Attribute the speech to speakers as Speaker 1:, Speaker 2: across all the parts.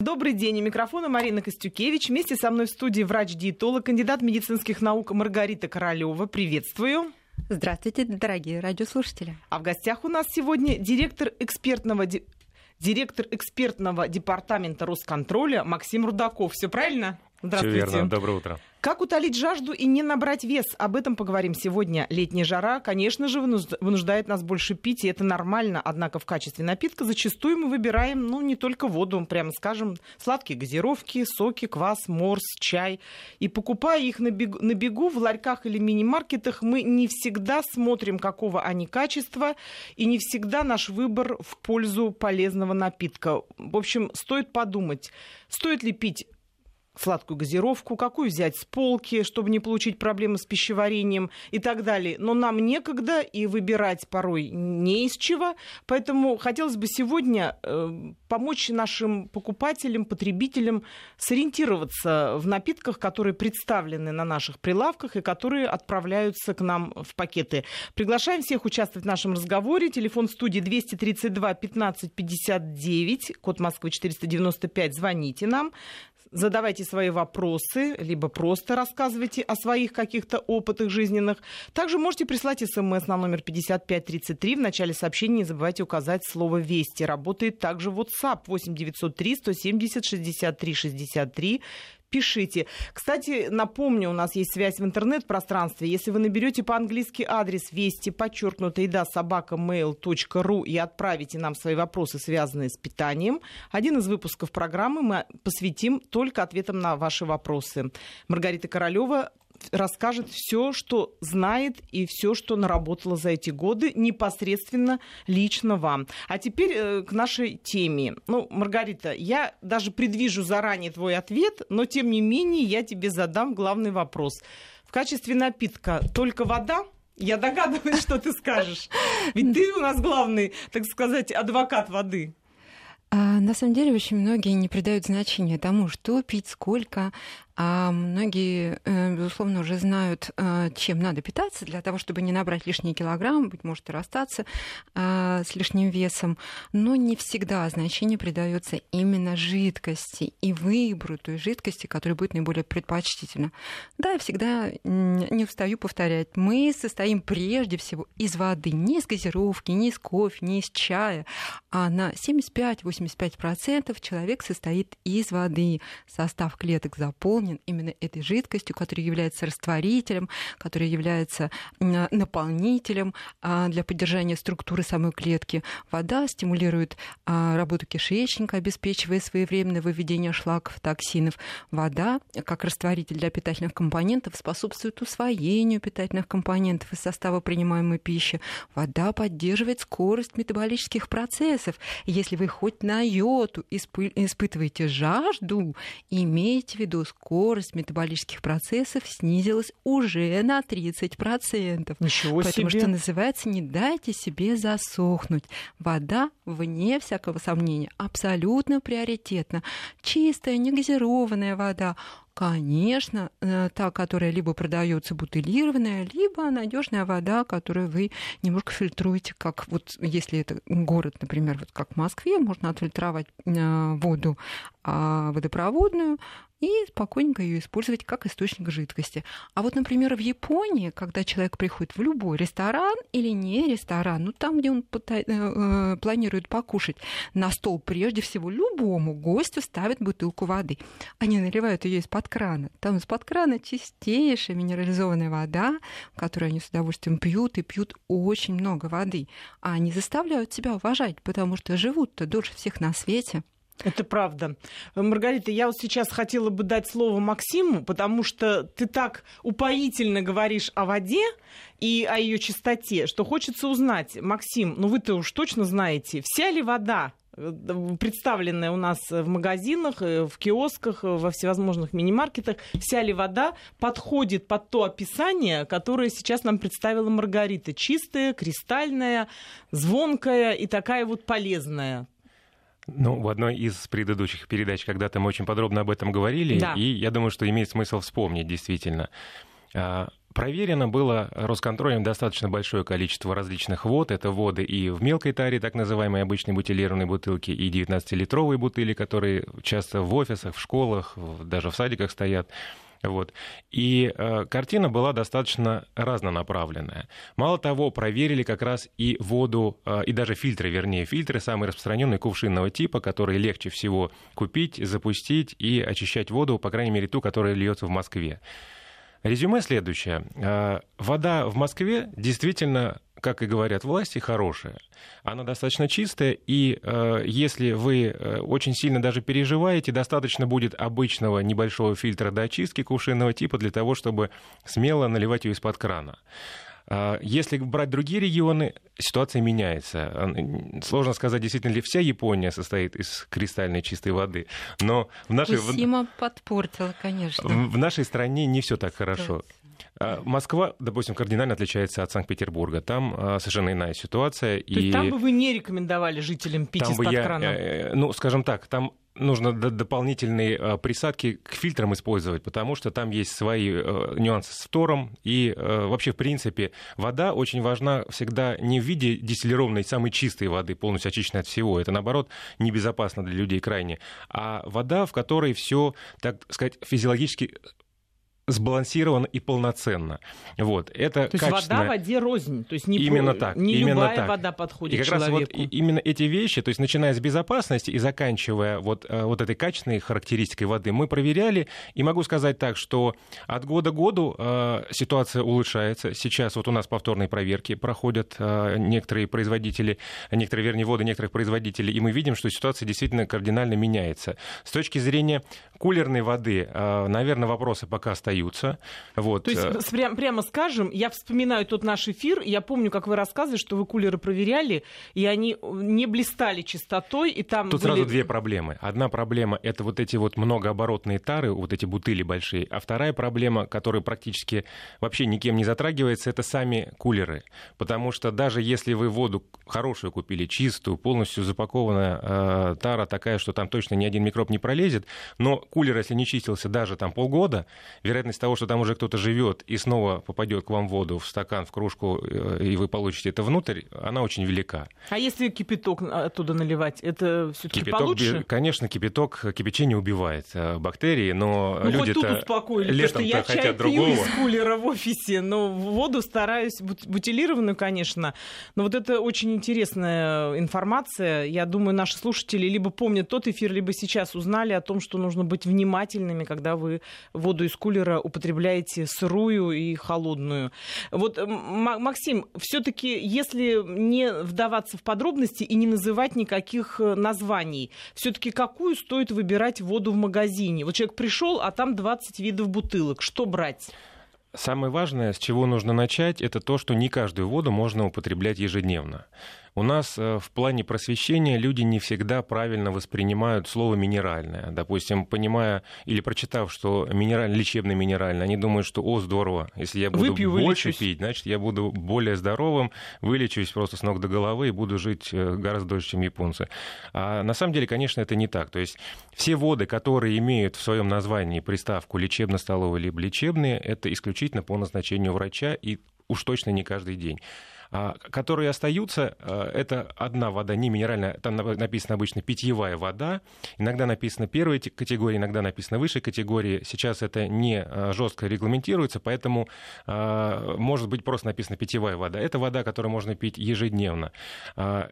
Speaker 1: Добрый день. У микрофона Марина Костюкевич. Вместе со мной в студии врач-диетолог, кандидат медицинских наук Маргарита Королева. Приветствую.
Speaker 2: Здравствуйте, дорогие радиослушатели.
Speaker 1: А в гостях у нас сегодня директор экспертного директор экспертного департамента Росконтроля Максим Рудаков. Все правильно?
Speaker 3: Здравствуйте. Все верно. Доброе утро.
Speaker 1: Как утолить жажду и не набрать вес? Об этом поговорим сегодня. Летняя жара, конечно же, вынуждает нас больше пить, и это нормально. Однако в качестве напитка зачастую мы выбираем, ну, не только воду, прямо скажем, сладкие газировки, соки, квас, морс, чай. И покупая их на бегу, на бегу в ларьках или мини-маркетах, мы не всегда смотрим, какого они качества, и не всегда наш выбор в пользу полезного напитка. В общем, стоит подумать, стоит ли пить сладкую газировку, какую взять с полки, чтобы не получить проблемы с пищеварением и так далее. Но нам некогда и выбирать порой не из чего. Поэтому хотелось бы сегодня э, помочь нашим покупателям, потребителям сориентироваться в напитках, которые представлены на наших прилавках и которые отправляются к нам в пакеты. Приглашаем всех участвовать в нашем разговоре. Телефон студии 232 15 59, код Москвы 495. Звоните нам задавайте свои вопросы, либо просто рассказывайте о своих каких-то опытах жизненных. Также можете прислать смс на номер 5533. В начале сообщения не забывайте указать слово «Вести». Работает также WhatsApp 8903 170 63 63 пишите. Кстати, напомню, у нас есть связь в интернет-пространстве. Если вы наберете по-английски адрес вести, подчеркнутый да, собака mail.ru и отправите нам свои вопросы, связанные с питанием, один из выпусков программы мы посвятим только ответам на ваши вопросы. Маргарита Королева расскажет все, что знает и все, что наработала за эти годы непосредственно лично вам. А теперь э, к нашей теме. Ну, Маргарита, я даже предвижу заранее твой ответ, но тем не менее я тебе задам главный вопрос. В качестве напитка только вода? Я догадываюсь, что ты скажешь. Ведь ты у нас главный, так сказать, адвокат воды.
Speaker 2: А, на самом деле очень многие не придают значения тому, что пить, сколько, а многие, э, безусловно, уже знают, э, чем надо питаться для того, чтобы не набрать лишние килограммы, быть может, и расстаться э, с лишним весом. Но не всегда значение придается именно жидкости и выбору той жидкости, которая будет наиболее предпочтительна. Да, я всегда не устаю повторять. Мы состоим прежде всего из воды, не из газировки, не из кофе, не из чая, а на 75-85% человек состоит из воды. Состав клеток заполнен наполнен именно этой жидкостью, которая является растворителем, которая является наполнителем а, для поддержания структуры самой клетки. Вода стимулирует а, работу кишечника, обеспечивая своевременное выведение шлаков, токсинов. Вода, как растворитель для питательных компонентов, способствует усвоению питательных компонентов из состава принимаемой пищи. Вода поддерживает скорость метаболических процессов. Если вы хоть на йоту испытываете жажду, имейте в виду скорость скорость метаболических процессов снизилась уже на 30%.
Speaker 1: Ничего
Speaker 2: Поэтому, себе. что называется, не дайте себе засохнуть. Вода, вне всякого сомнения, абсолютно приоритетна. Чистая, негазированная вода, Конечно, э, та, которая либо продается бутылированная, либо надежная вода, которую вы немножко фильтруете, как вот если это город, например, вот как в Москве, можно отфильтровать э, воду а, водопроводную, и спокойненько ее использовать как источник жидкости. А вот, например, в Японии, когда человек приходит в любой ресторан или не ресторан, ну там, где он э, э, планирует покушать, на стол прежде всего любому гостю ставят бутылку воды. Они наливают ее из-под крана. Там из-под крана чистейшая минерализованная вода, которую они с удовольствием пьют и пьют очень много воды. А они заставляют себя уважать, потому что живут-то дольше всех на свете.
Speaker 1: Это правда. Маргарита, я вот сейчас хотела бы дать слово Максиму, потому что ты так упоительно говоришь о воде и о ее чистоте, что хочется узнать, Максим, ну вы-то уж точно знаете, вся ли вода э, представленная у нас в магазинах, э, в киосках, э, во всевозможных мини-маркетах, вся ли вода подходит под то описание, которое сейчас нам представила Маргарита. Чистая, кристальная, звонкая и такая вот полезная.
Speaker 3: Ну, в одной из предыдущих передач когда-то мы очень подробно об этом говорили, да. и я думаю, что имеет смысл вспомнить действительно. А, Проверено было Росконтролем достаточно большое количество различных вод. Это воды и в мелкой таре, так называемые обычные бутилированные бутылки, и 19-литровые бутыли, которые часто в офисах, в школах, даже в садиках стоят. Вот. И э, картина была достаточно разнонаправленная. Мало того, проверили как раз и воду, э, и даже фильтры, вернее, фильтры самые распространенные кувшинного типа, которые легче всего купить, запустить и очищать воду, по крайней мере, ту, которая льется в Москве. Резюме следующее. Э, вода в Москве действительно как и говорят власти, хорошая. Она достаточно чистая, и э, если вы э, очень сильно даже переживаете, достаточно будет обычного небольшого фильтра до очистки кувшинного типа для того, чтобы смело наливать ее из-под крана. А, если брать другие регионы, ситуация меняется. Сложно сказать, действительно ли вся Япония состоит из кристальной чистой воды. Но в нашей...
Speaker 2: Сима подпортила, конечно.
Speaker 3: В нашей стране не все так хорошо. А, Москва, допустим, кардинально отличается от Санкт-Петербурга. Там а, совершенно иная ситуация.
Speaker 1: То и... там бы вы не рекомендовали жителям пить там из-под
Speaker 3: я,
Speaker 1: крана?
Speaker 3: Э, ну, скажем так, там нужно дополнительные а, присадки к фильтрам использовать, потому что там есть свои э, нюансы с фтором. И э, вообще, в принципе, вода очень важна всегда не в виде дистиллированной самой чистой воды, полностью очищенной от всего. Это, наоборот, небезопасно для людей крайне. А вода, в которой все, так сказать, физиологически сбалансировано и полноценно. Вот. Это
Speaker 1: то есть вода в воде рознь. То есть не,
Speaker 3: именно так,
Speaker 1: не
Speaker 3: именно
Speaker 1: любая
Speaker 3: так.
Speaker 1: вода подходит
Speaker 3: и как
Speaker 1: человеку.
Speaker 3: Раз вот именно эти вещи, то есть начиная с безопасности и заканчивая вот, э, вот этой качественной характеристикой воды, мы проверяли. И могу сказать так, что от года к году э, ситуация улучшается. Сейчас вот у нас повторные проверки проходят э, некоторые производители, некоторые, вернее, воды некоторых производителей, и мы видим, что ситуация действительно кардинально меняется. С точки зрения кулерной воды, э, наверное, вопросы пока остаются остаются. Вот.
Speaker 1: То есть, э, прям, прямо скажем, я вспоминаю тот наш эфир, я помню, как вы рассказывали, что вы кулеры проверяли, и они не блистали чистотой, и там
Speaker 3: Тут
Speaker 1: были...
Speaker 3: сразу две проблемы. Одна проблема — это вот эти вот многооборотные тары, вот эти бутыли большие, а вторая проблема, которая практически вообще никем не затрагивается, это сами кулеры. Потому что даже если вы воду хорошую купили, чистую, полностью запакованная э, тара такая, что там точно ни один микроб не пролезет, но кулер, если не чистился даже там полгода, вероятно, вероятность того, что там уже кто-то живет и снова попадет к вам в воду, в стакан, в кружку, э, и вы получите это внутрь, она очень велика.
Speaker 1: А если кипяток оттуда наливать, это все-таки получше?
Speaker 3: Конечно, кипяток, кипячение убивает э, бактерии, но
Speaker 1: ну,
Speaker 3: люди-то летом
Speaker 1: я
Speaker 3: хотят
Speaker 1: чай
Speaker 3: другого.
Speaker 1: пью из кулера в офисе, но воду стараюсь бутилированную, конечно. Но вот это очень интересная информация. Я думаю, наши слушатели либо помнят тот эфир, либо сейчас узнали о том, что нужно быть внимательными, когда вы воду из кулера употребляете сырую и холодную. Вот, Максим, все-таки, если не вдаваться в подробности и не называть никаких э, названий, все-таки какую стоит выбирать воду в магазине? Вот человек пришел, а там 20 видов бутылок. Что брать?
Speaker 3: Самое важное, с чего нужно начать, это то, что не каждую воду можно употреблять ежедневно. У нас э, в плане просвещения люди не всегда правильно воспринимают слово минеральное. Допустим, понимая или прочитав, что минераль, лечебно минеральное, они думают, что о, здорово, если я буду
Speaker 1: Выпью,
Speaker 3: больше
Speaker 1: вылечусь.
Speaker 3: пить, значит, я буду более здоровым, вылечусь просто с ног до головы и буду жить э, гораздо дольше, чем японцы. А на самом деле, конечно, это не так. То есть все воды, которые имеют в своем названии приставку лечебно-столовые либо лечебные, это исключительно по назначению врача и уж точно не каждый день. А, которые остаются, а, это одна вода, не минеральная, там написано обычно питьевая вода, иногда написано первой категории, иногда написано высшей категории. Сейчас это не а, жестко регламентируется, поэтому может быть просто написано питьевая вода. Это вода, которую можно пить ежедневно.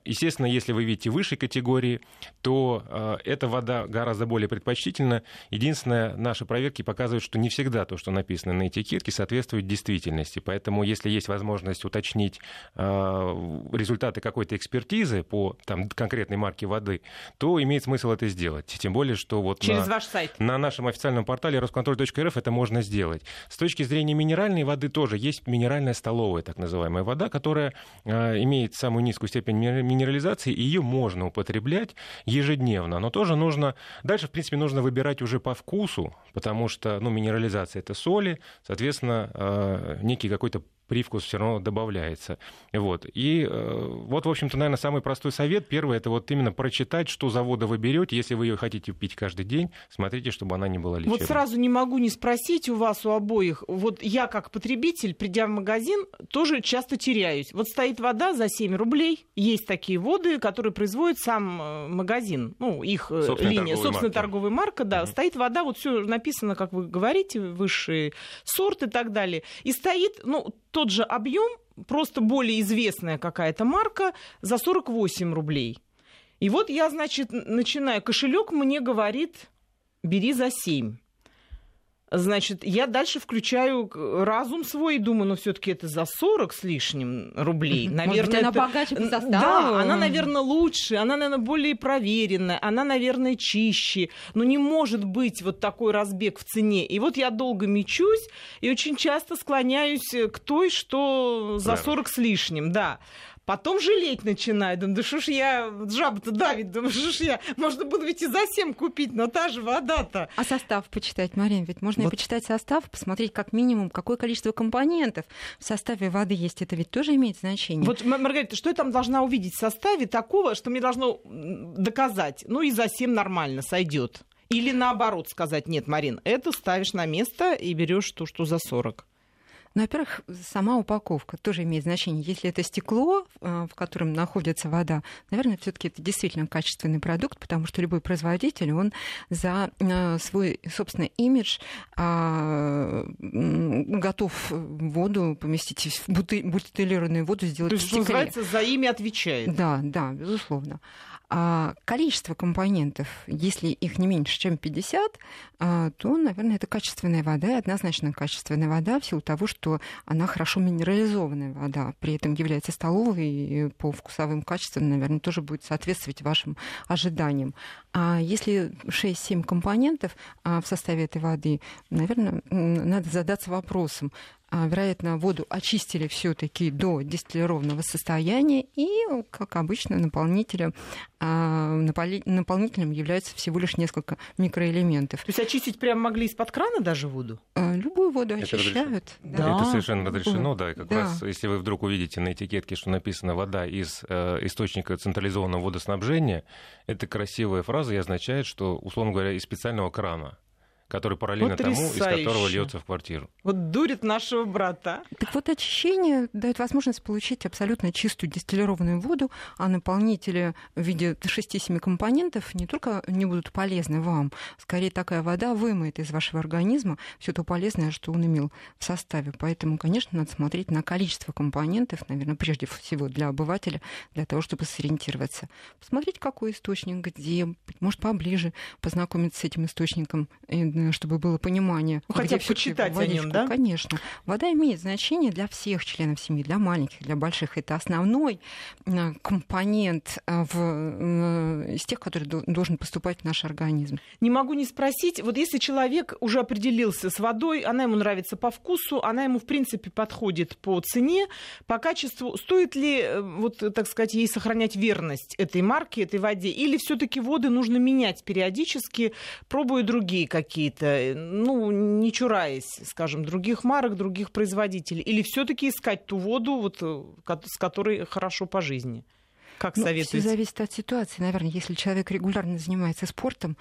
Speaker 3: Естественно, если вы видите высшей категории, то эта вода гораздо более предпочтительна. Единственное, наши проверки показывают, что не всегда то, что написано на этикетке, соответствует действительности. Поэтому, если есть возможность уточнить результаты какой-то экспертизы по там, конкретной марке воды, то имеет смысл это сделать. Тем более, что вот
Speaker 1: Через
Speaker 3: на,
Speaker 1: ваш сайт.
Speaker 3: на нашем официальном портале росконтроль.рф это можно сделать. С точки зрения минеральной воды тоже есть минеральная столовая, так называемая вода, которая э, имеет самую низкую степень минерализации, и ее можно употреблять ежедневно. Но тоже нужно... Дальше, в принципе, нужно выбирать уже по вкусу, потому что ну, минерализация — это соли, соответственно, э, некий какой-то привкус все равно добавляется. Вот. И э, вот, в общем-то, наверное, самый простой совет. Первый это вот именно прочитать, что за воду вы берете. Если вы ее хотите пить каждый день, смотрите, чтобы она не была лечебной.
Speaker 1: Вот сразу не могу не спросить у вас, у обоих. Вот я как потребитель, придя в магазин, тоже часто теряюсь. Вот стоит вода за 7 рублей. Есть такие воды, которые производит сам э, магазин. Ну, их э, собственная линия, собственная марка. торговая марка, да. Угу. Стоит вода, вот все написано, как вы говорите, высший сорт и так далее. И стоит, ну, тот же объем, просто более известная какая-то марка за 48 рублей. И вот я, значит, начинаю, кошелек мне говорит, бери за 7. Значит, я дальше включаю разум свой и думаю, ну все-таки это за 40 с лишним рублей.
Speaker 2: Наверное, Может она
Speaker 1: это...
Speaker 2: богаче по составу?
Speaker 1: Да, она, наверное, лучше, она, наверное, более проверенная, она, наверное, чище. Но не может быть вот такой разбег в цене. И вот я долго мечусь и очень часто склоняюсь к той, что за 40 с лишним, да. Потом жалеть начинаю. Думаю, да что ж я, жаба-то давит, думаю, что ж я, можно было ведь и за 7 купить, но та же вода-то.
Speaker 2: А состав почитать, Марин, ведь можно вот. и почитать состав, посмотреть как минимум, какое количество компонентов в составе воды есть. Это ведь тоже имеет значение.
Speaker 1: Вот, Маргарита, что я там должна увидеть в составе такого, что мне должно доказать? Ну и за 7 нормально сойдет. Или наоборот сказать, нет, Марин, это ставишь на место и берешь то, что за 40.
Speaker 2: Ну, во-первых, сама упаковка тоже имеет значение. Если это стекло, э, в котором находится вода, наверное, все-таки это действительно качественный продукт, потому что любой производитель, он за э, свой собственный имидж а, готов воду поместить в бутылированную воду, сделать То есть, в
Speaker 1: стекле. что называется, за ими отвечает.
Speaker 2: Да, да, безусловно. А количество компонентов, если их не меньше, чем 50, а, то, наверное, это качественная вода, и однозначно качественная вода в силу того, что она хорошо минерализованная вода, при этом является столовой и по вкусовым качествам, наверное, тоже будет соответствовать вашим ожиданиям. А если 6-7 компонентов а, в составе этой воды, наверное, надо задаться вопросом, вероятно, воду очистили все-таки до дистиллированного состояния, и, как обычно, наполнителем, а, наполнителем является всего лишь несколько микроэлементов.
Speaker 1: То есть очистить прямо могли из-под крана даже воду?
Speaker 2: А, любую воду это очищают.
Speaker 3: Да. Это совершенно разрешено, да. И как да. раз, если вы вдруг увидите на этикетке, что написано «вода из э, источника централизованного водоснабжения», это красивая фраза и означает, что, условно говоря, из специального крана который параллельно Потрясающе. тому, из которого льется в квартиру.
Speaker 1: Вот дурит нашего брата.
Speaker 2: Так вот, очищение дает возможность получить абсолютно чистую дистиллированную воду, а наполнители в виде 6-7 компонентов не только не будут полезны вам, скорее такая вода вымоет из вашего организма все то полезное, что он имел в составе. Поэтому, конечно, надо смотреть на количество компонентов, наверное, прежде всего для обывателя, для того, чтобы сориентироваться. Посмотреть, какой источник, где, может, поближе познакомиться с этим источником чтобы было понимание.
Speaker 1: Ну, хотя бы почитать водичку. о нем, да?
Speaker 2: Конечно. Вода имеет значение для всех членов семьи, для маленьких, для больших. Это основной э, компонент э, в, э, из тех, который должен поступать в наш организм.
Speaker 1: Не могу не спросить, вот если человек уже определился с водой, она ему нравится по вкусу, она ему, в принципе, подходит по цене, по качеству, стоит ли, вот, так сказать, ей сохранять верность этой марке, этой воде, или все таки воды нужно менять периодически, пробуя другие какие какие-то, э, ну, не чураясь, скажем, других марок, других производителей? Или все-таки искать ту воду, вот, э, с которой хорошо по жизни? Как
Speaker 2: ну,
Speaker 1: советуете?
Speaker 2: Все зависит от ситуации. Наверное, если человек регулярно занимается спортом,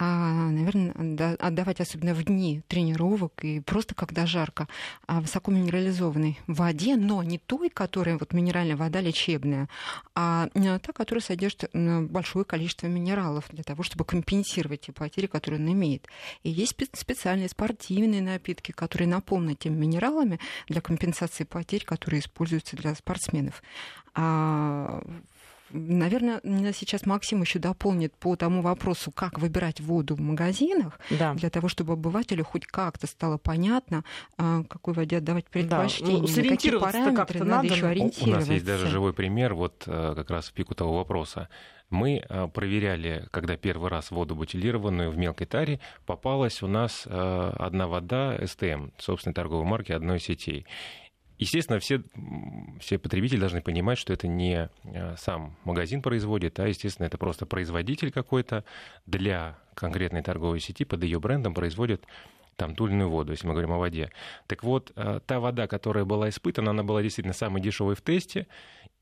Speaker 2: а, наверное, отдавать особенно в дни тренировок и просто когда жарко, а высоко минерализованной воде, но не той, которая вот минеральная вода лечебная, а, а та, которая содержит большое количество минералов для того, чтобы компенсировать те потери, которые он имеет. И есть специальные спортивные напитки, которые наполнены теми минералами для компенсации потерь, которые используются для спортсменов. А Наверное, сейчас Максим еще дополнит по тому вопросу, как выбирать воду в магазинах, да. для того, чтобы обывателю хоть как-то стало понятно, а, какой воде отдавать предпочтение, да. ну, какие параметры надо, надо еще ориентироваться.
Speaker 3: У нас есть даже живой пример, вот э, как раз в пику того вопроса. Мы э, проверяли, когда первый раз воду бутилированную в мелкой таре, попалась у нас э, одна вода СТМ, собственной торговой марки одной сетей. Естественно, все, все потребители должны понимать, что это не э, сам магазин производит, а, естественно, это просто производитель какой-то для конкретной торговой сети под ее брендом производит там ту или иную воду, если мы говорим о воде. Так вот, та вода, которая была испытана, она была действительно самой дешевой в тесте,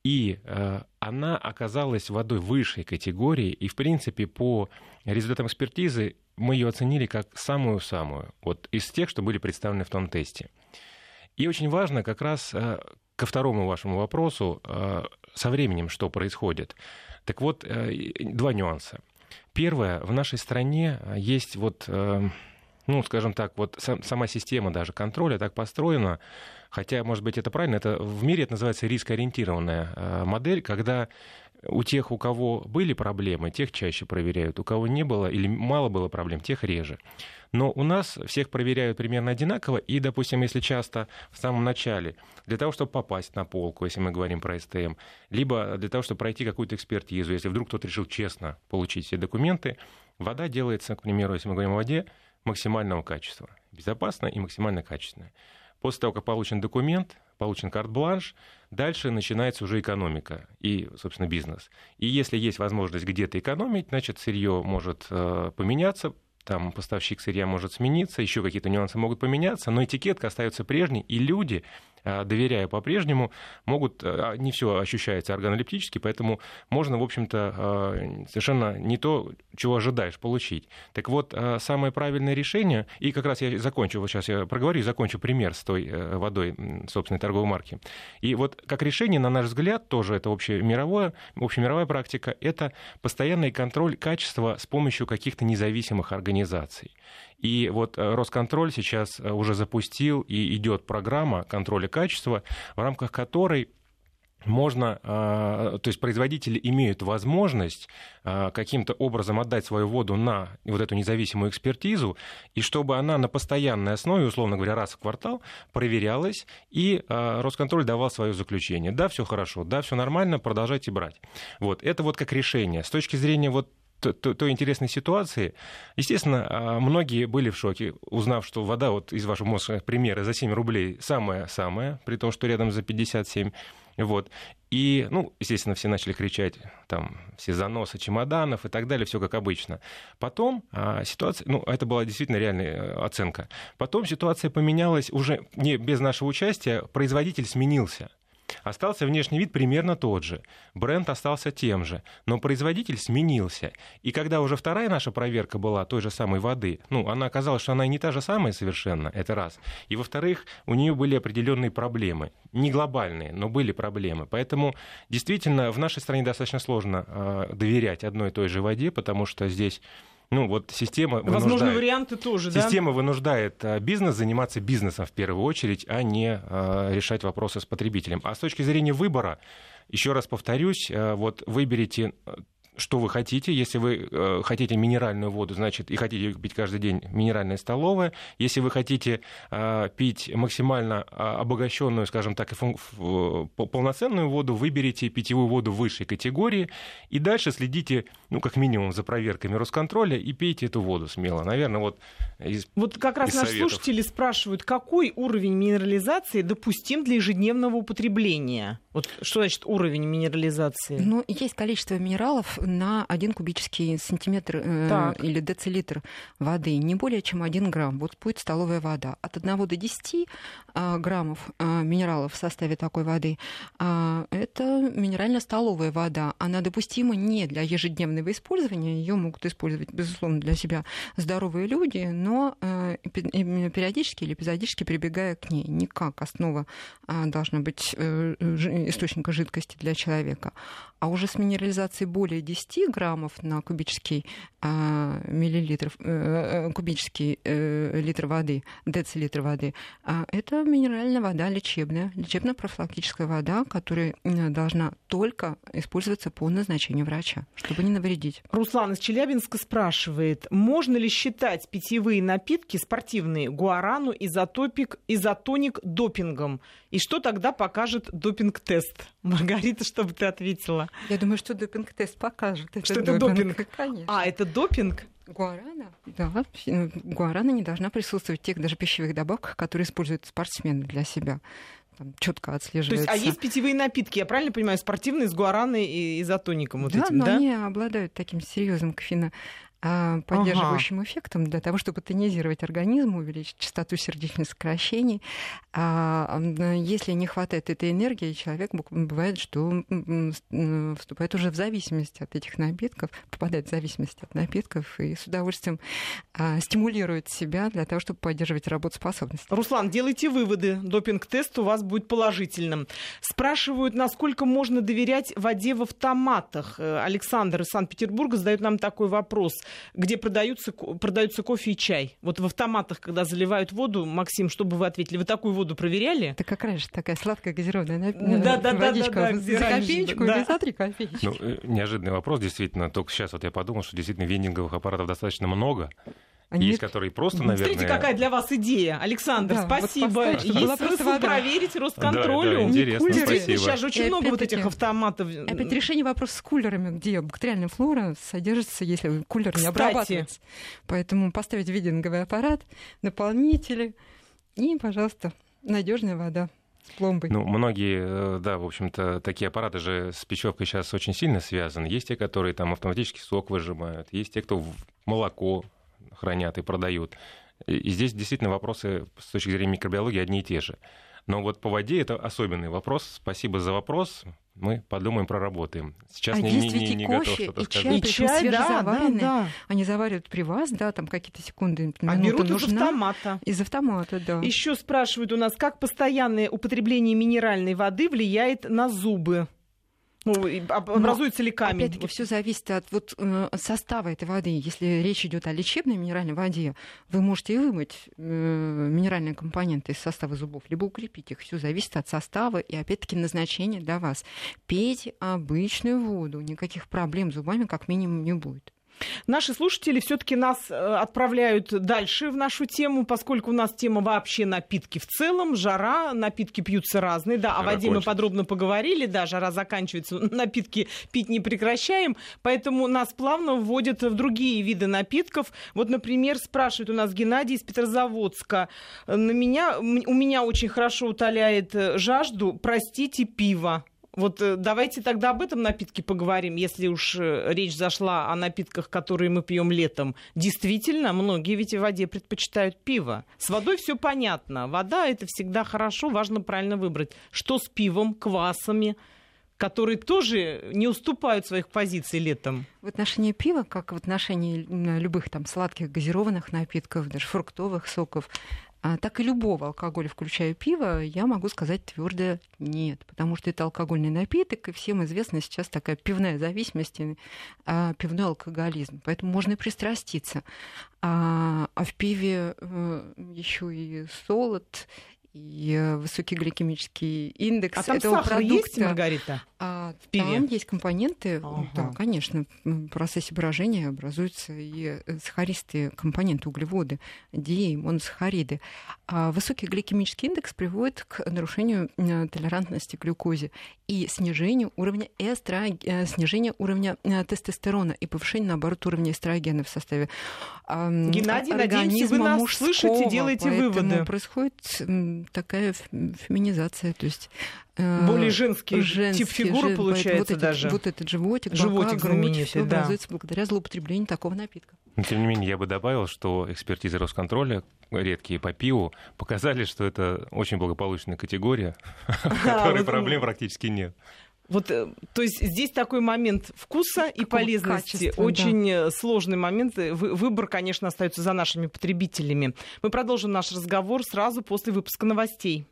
Speaker 3: и э, она оказалась водой высшей категории, и, в принципе, по результатам экспертизы мы ее оценили как самую-самую, вот из тех, что были представлены в том тесте. И очень важно как раз э, ко второму вашему вопросу, э, со временем что происходит. Так вот, э, два нюанса. Первое, в нашей стране есть вот... Ну, скажем так, вот сама система даже контроля так построена, хотя, может быть, это правильно, это в мире это называется рискоориентированная э, модель, когда у тех, у кого были проблемы, тех чаще проверяют, у кого не было или мало было проблем, тех реже. Но у нас всех проверяют примерно одинаково, и, допустим, если часто в самом начале, для того, чтобы попасть на полку, если мы говорим про СТМ, либо для того, чтобы пройти какую-то экспертизу, если вдруг кто-то решил честно получить все документы, вода делается, к примеру, если мы говорим о воде, максимального качества. Безопасная и максимально качественная. После того, как получен документ, получен карт-бланш, дальше начинается уже экономика и, собственно, бизнес. И если есть возможность где-то экономить, значит, сырье может э, поменяться, там поставщик сырья может смениться, еще какие-то нюансы могут поменяться, но этикетка остается прежней, и люди а, доверяя по-прежнему, могут, а, не все ощущается органолептически, поэтому можно, в общем-то, а, совершенно не то, чего ожидаешь получить. Так вот, самое правильное решение, и как раз я закончу, вот сейчас я проговорю, закончу пример с той э, водой собственной торговой марки. И вот как решение, на наш взгляд, тоже это общемировое, общемировая практика, это постоянный контроль качества с помощью каких-то независимых организаций. И вот э, Росконтроль сейчас э, уже запустил и идет программа контроля качества, в рамках которой можно, э, то есть производители имеют возможность каким-то образом отдать свою воду на вот эту независимую экспертизу, и чтобы она на постоянной основе, условно говоря, раз в квартал проверялась, и Росконтроль давал свое заключение. Да, все хорошо, да, все нормально, продолжайте брать. Вот, это вот как решение. С точки зрения вот той, интересной ситуации. Естественно, а, многие были в шоке, узнав, что вода вот из вашего мозга примера за 7 рублей самая-самая, при том, что рядом за 57. Вот. И, ну, естественно, все начали кричать, там, все заносы чемоданов и так далее, все как обычно. Потом а, ситуация, ну, это была действительно реальная э, оценка. Потом ситуация поменялась уже не без нашего участия, производитель сменился. Остался внешний вид примерно тот же. Бренд остался тем же, но производитель сменился. И когда уже вторая наша проверка была той же самой воды, ну, она оказалась, что она и не та же самая совершенно, это раз. И во-вторых, у нее были определенные проблемы. Не глобальные, но были проблемы. Поэтому действительно в нашей стране достаточно сложно э, доверять одной и той же воде, потому что здесь ну, вот система
Speaker 1: Возможно, варианты тоже,
Speaker 3: да? Система вынуждает а, бизнес заниматься бизнесом в первую очередь, а не а, решать вопросы с потребителем. А с точки зрения выбора, еще раз повторюсь, а, вот выберите что вы хотите. Если вы э, хотите минеральную воду, значит, и хотите пить каждый день минеральная столовая. Если вы хотите э, пить максимально а, обогащенную, скажем так, полноценную воду, выберите питьевую воду высшей категории. И дальше следите, ну, как минимум, за проверками Росконтроля и пейте эту воду смело. Наверное, вот из
Speaker 1: Вот как раз наши советов. слушатели спрашивают, какой уровень минерализации допустим для ежедневного употребления? Вот что значит уровень минерализации?
Speaker 2: Ну, есть количество минералов, на один кубический сантиметр э, или децилитр воды, не более чем 1 грамм. Вот будет столовая вода. От 1 до 10 э, граммов э, минералов в составе такой воды э, это минерально-столовая вода. Она допустима не для ежедневного использования. Ее могут использовать, безусловно, для себя здоровые люди, но э, периодически или эпизодически прибегая к ней. Не как основа э, должна быть э, источника жидкости для человека. А уже с минерализацией более 10 граммов на кубический а, миллилитр, а, кубический а, литр воды, децилитр воды, а это минеральная вода лечебная, лечебно-профилактическая вода, которая должна только использоваться по назначению врача, чтобы не навредить.
Speaker 1: Руслан из Челябинска спрашивает, можно ли считать питьевые напитки спортивные гуарану, изотопик, изотоник допингом? И что тогда покажет допинг-тест? Маргарита, чтобы ты ответила.
Speaker 2: Я думаю, что допинг-тест покажет.
Speaker 1: Это что это допинг? Конечно. А, это допинг?
Speaker 2: Гуарана? Да. Гуарана не должна присутствовать в тех даже пищевых добавках, которые используют спортсмены для себя там, четко отслеживается.
Speaker 1: То есть, а есть питьевые напитки, я правильно понимаю, спортивные с гуараной и изотоником вот
Speaker 2: да,
Speaker 1: этим,
Speaker 2: но
Speaker 1: да?
Speaker 2: они обладают таким серьезным кофеином поддерживающим ага. эффектом для того, чтобы тонизировать организм, увеличить частоту сердечных сокращений. А если не хватает этой энергии, человек бывает, что вступает уже в зависимость от этих напитков, попадает в зависимость от напитков и с удовольствием а, стимулирует себя для того, чтобы поддерживать работоспособность.
Speaker 1: Руслан, делайте выводы. Допинг-тест у вас будет положительным. Спрашивают, насколько можно доверять воде в автоматах. Э, Александр из Санкт-Петербурга задает нам такой вопрос где продаются, продаются кофе и чай. Вот в автоматах, когда заливают воду, Максим, что бы вы ответили? Вы такую воду проверяли?
Speaker 2: Это как раньше, такая сладкая газированная
Speaker 1: да, да, водичка. Да, да,
Speaker 2: да, за копеечку да. или за три копеечки?
Speaker 3: Ну, э, неожиданный вопрос, действительно. Только сейчас вот я подумал, что действительно вендинговых аппаратов достаточно много. А есть, нет? которые просто, наверное...
Speaker 1: Смотрите, какая для вас идея. Александр, да, спасибо. Вот есть смысл вода. проверить Росконтролю.
Speaker 3: Да, да, интересно, спасибо.
Speaker 1: Сейчас же очень и много вот этих автоматов.
Speaker 2: Опять решение вопроса с кулерами, где бактериальная флора содержится, если кулер Кстати. не обрабатывается. Поэтому поставить видинговый аппарат, наполнители и, пожалуйста, надежная вода пломбой.
Speaker 3: Ну, многие, э, да, в общем-то, такие аппараты же с печевкой сейчас очень сильно связаны. Есть те, которые там автоматически сок выжимают, есть те, кто молоко хранят и продают. И здесь действительно вопросы с точки зрения микробиологии одни и те же. Но вот по воде это особенный вопрос. Спасибо за вопрос. Мы подумаем, проработаем.
Speaker 2: Сейчас а не, есть не, не, не готов что-то и сказать. Чай, и чай, да, да, да. Они заваривают при вас, да, там какие-то секунды,
Speaker 1: А берут нужна. из автомата.
Speaker 2: Из автомата, да.
Speaker 1: Еще спрашивают у нас, как постоянное употребление минеральной воды влияет на зубы? Ну, образуется ли камень?
Speaker 2: Опять-таки, все зависит от вот, э, состава этой воды. Если речь идет о лечебной минеральной воде, вы можете и вымыть э, минеральные компоненты из состава зубов, либо укрепить их. Все зависит от состава и, опять-таки, назначения для вас. Пейте обычную воду, никаких проблем с зубами как минимум не будет.
Speaker 1: Наши слушатели все-таки нас э, отправляют дальше в нашу тему, поскольку у нас тема вообще напитки в целом, жара, напитки пьются разные, да, жара о воде кончится. мы подробно поговорили, да, жара заканчивается, напитки пить не прекращаем, поэтому нас плавно вводят в другие виды напитков. Вот, например, спрашивает у нас Геннадий из Петрозаводска, на меня, у меня очень хорошо утоляет э, жажду, простите, пиво. Вот э, давайте тогда об этом напитке поговорим, если уж э, речь зашла о напитках, которые мы пьем летом. Действительно, многие ведь в воде предпочитают пиво. С водой все понятно. Вода это всегда хорошо, важно правильно выбрать. Что с пивом, квасами? которые тоже не уступают своих позиций летом.
Speaker 2: В отношении пива, как в отношении любых там сладких газированных напитков, даже фруктовых соков, так и любого алкоголя, включая пиво, я могу сказать твердо нет, потому что это алкогольный напиток, и всем известна сейчас такая пивная зависимость, а, пивной алкоголизм. Поэтому можно и пристраститься. А, а в пиве э, еще и солод, и э, высокий гликемический индекс
Speaker 1: а там
Speaker 2: этого
Speaker 1: сахар
Speaker 2: продукта.
Speaker 1: есть, Маргарита?
Speaker 2: А, в пиве? Там есть компоненты, ага. да, конечно, в процессе брожения образуются и э, сахаристые компоненты, углеводы, ди и моносахариды. А высокий гликемический индекс приводит к нарушению э, толерантности к глюкозе и снижению уровня эстроген, снижению уровня тестостерона и повышению, наоборот, уровня эстрогена в составе
Speaker 1: Геннадий, надеемся, вы нас мужского, слышите, делаете выводы.
Speaker 2: Происходит такая феминизация, то есть
Speaker 1: э, более женский, женский тип фигуры жен, получается
Speaker 2: вот
Speaker 1: даже.
Speaker 2: вот этот животик,
Speaker 1: животик бока, грудь,
Speaker 2: все да. образуется благодаря злоупотреблению такого напитка.
Speaker 3: Но, тем не менее, я бы добавил, что экспертизы Росконтроля, редкие по пиву, показали, что это очень благополучная категория, в которой проблем практически нет.
Speaker 1: Вот, э, то есть здесь такой момент вкуса и полезности. Очень да. Э, сложный момент. Выбор, конечно, остается за нашими потребителями. Мы продолжим наш разговор сразу после выпуска новостей.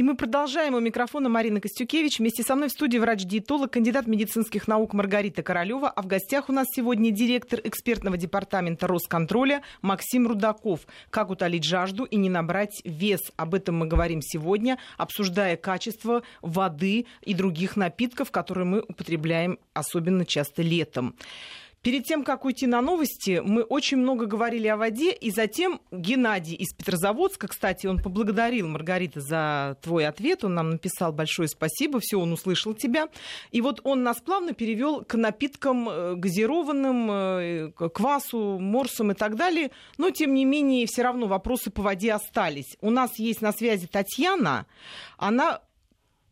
Speaker 1: И мы продолжаем. У микрофона Марина Костюкевич. Вместе со мной в студии врач-диетолог, кандидат медицинских наук Маргарита Королева. А в гостях у нас сегодня директор экспертного департамента Росконтроля Максим Рудаков. Как утолить жажду и не набрать вес? Об этом мы говорим сегодня, обсуждая качество воды и других напитков, которые мы употребляем особенно часто летом. Перед тем, как уйти на новости, мы очень много говорили о воде, и затем Геннадий из Петрозаводска, кстати, он поблагодарил Маргарита за твой ответ, он нам написал большое спасибо, все, он услышал тебя. И вот он нас плавно перевел к напиткам э, газированным, э, к квасу, морсам и так далее, но, тем не менее, все равно вопросы по воде остались. У нас есть на связи Татьяна, она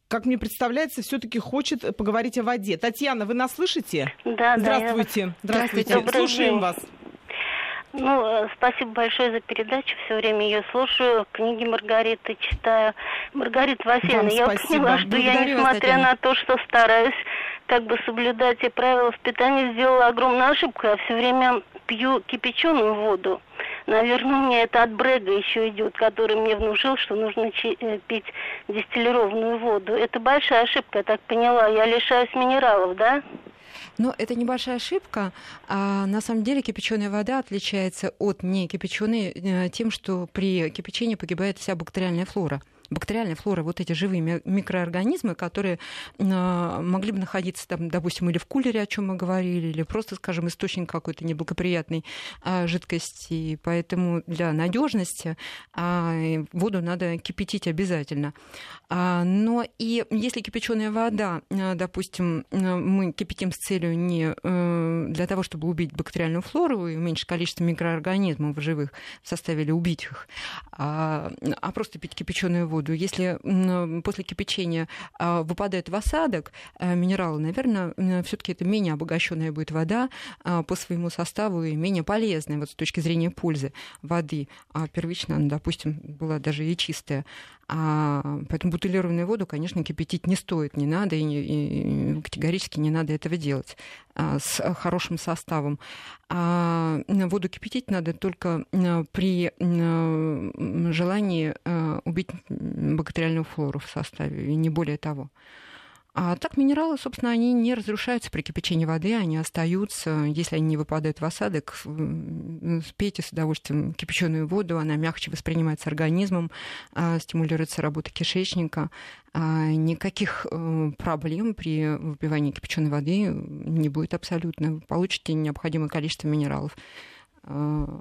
Speaker 1: как мне представляется, все-таки хочет поговорить о воде. Татьяна, вы нас слышите?
Speaker 4: Да,
Speaker 1: Здравствуйте.
Speaker 4: да.
Speaker 1: Здравствуйте. Здравствуйте. Слушаем
Speaker 4: день.
Speaker 1: вас.
Speaker 4: Ну, э, спасибо большое за передачу. Все время ее слушаю. Книги Маргариты читаю. Маргарита Васильевна, я
Speaker 1: спасибо.
Speaker 4: поняла, что
Speaker 1: Благодарю
Speaker 4: я,
Speaker 1: вас,
Speaker 4: несмотря
Speaker 1: Татьяна.
Speaker 4: на то, что стараюсь как бы соблюдать те правила воспитания, сделала огромную ошибку. Я все время пью кипяченую воду. Наверное, у меня это от Брега еще идет, который мне внушил, что нужно э, пить дистиллированную воду. Это большая ошибка, я так поняла. Я лишаюсь минералов, да?
Speaker 2: Но это небольшая ошибка. А на самом деле кипяченая вода отличается от некипяченой э, тем, что при кипячении погибает вся бактериальная флора. Бактериальная флора, вот эти живые ми- микроорганизмы, которые э, могли бы находиться, там, допустим, или в кулере, о чем мы говорили, или просто, скажем, источник какой-то неблагоприятной а, жидкости. И Поэтому для надежности а, воду надо кипятить обязательно. А, Но и если кипяченая вода, э, допустим, э, мы кипятим с целью не для того, чтобы убить бактериальную флору и уменьшить количество микроорганизмов живых в составе или убить их, а просто пить кипяченую воду. Если м, после кипячения а, выпадает в осадок а, минералы, наверное, все-таки это менее обогащенная будет вода а, по своему составу и менее полезная вот с точки зрения пользы воды. А первично, она, допустим, была даже и чистая. А, поэтому бутылированную воду, конечно, кипятить не стоит, не надо, и, и категорически не надо этого делать а, с хорошим составом. А воду кипятить надо только при желании убить бактериальную флору в составе, и не более того. А так минералы, собственно, они не разрушаются при кипячении воды, они остаются, если они не выпадают в осадок. Пейте с удовольствием кипяченую воду, она мягче воспринимается организмом, а, стимулируется работа кишечника. А, Никаких э, проблем при выпивании кипяченой воды не будет абсолютно. Вы получите необходимое количество минералов. А,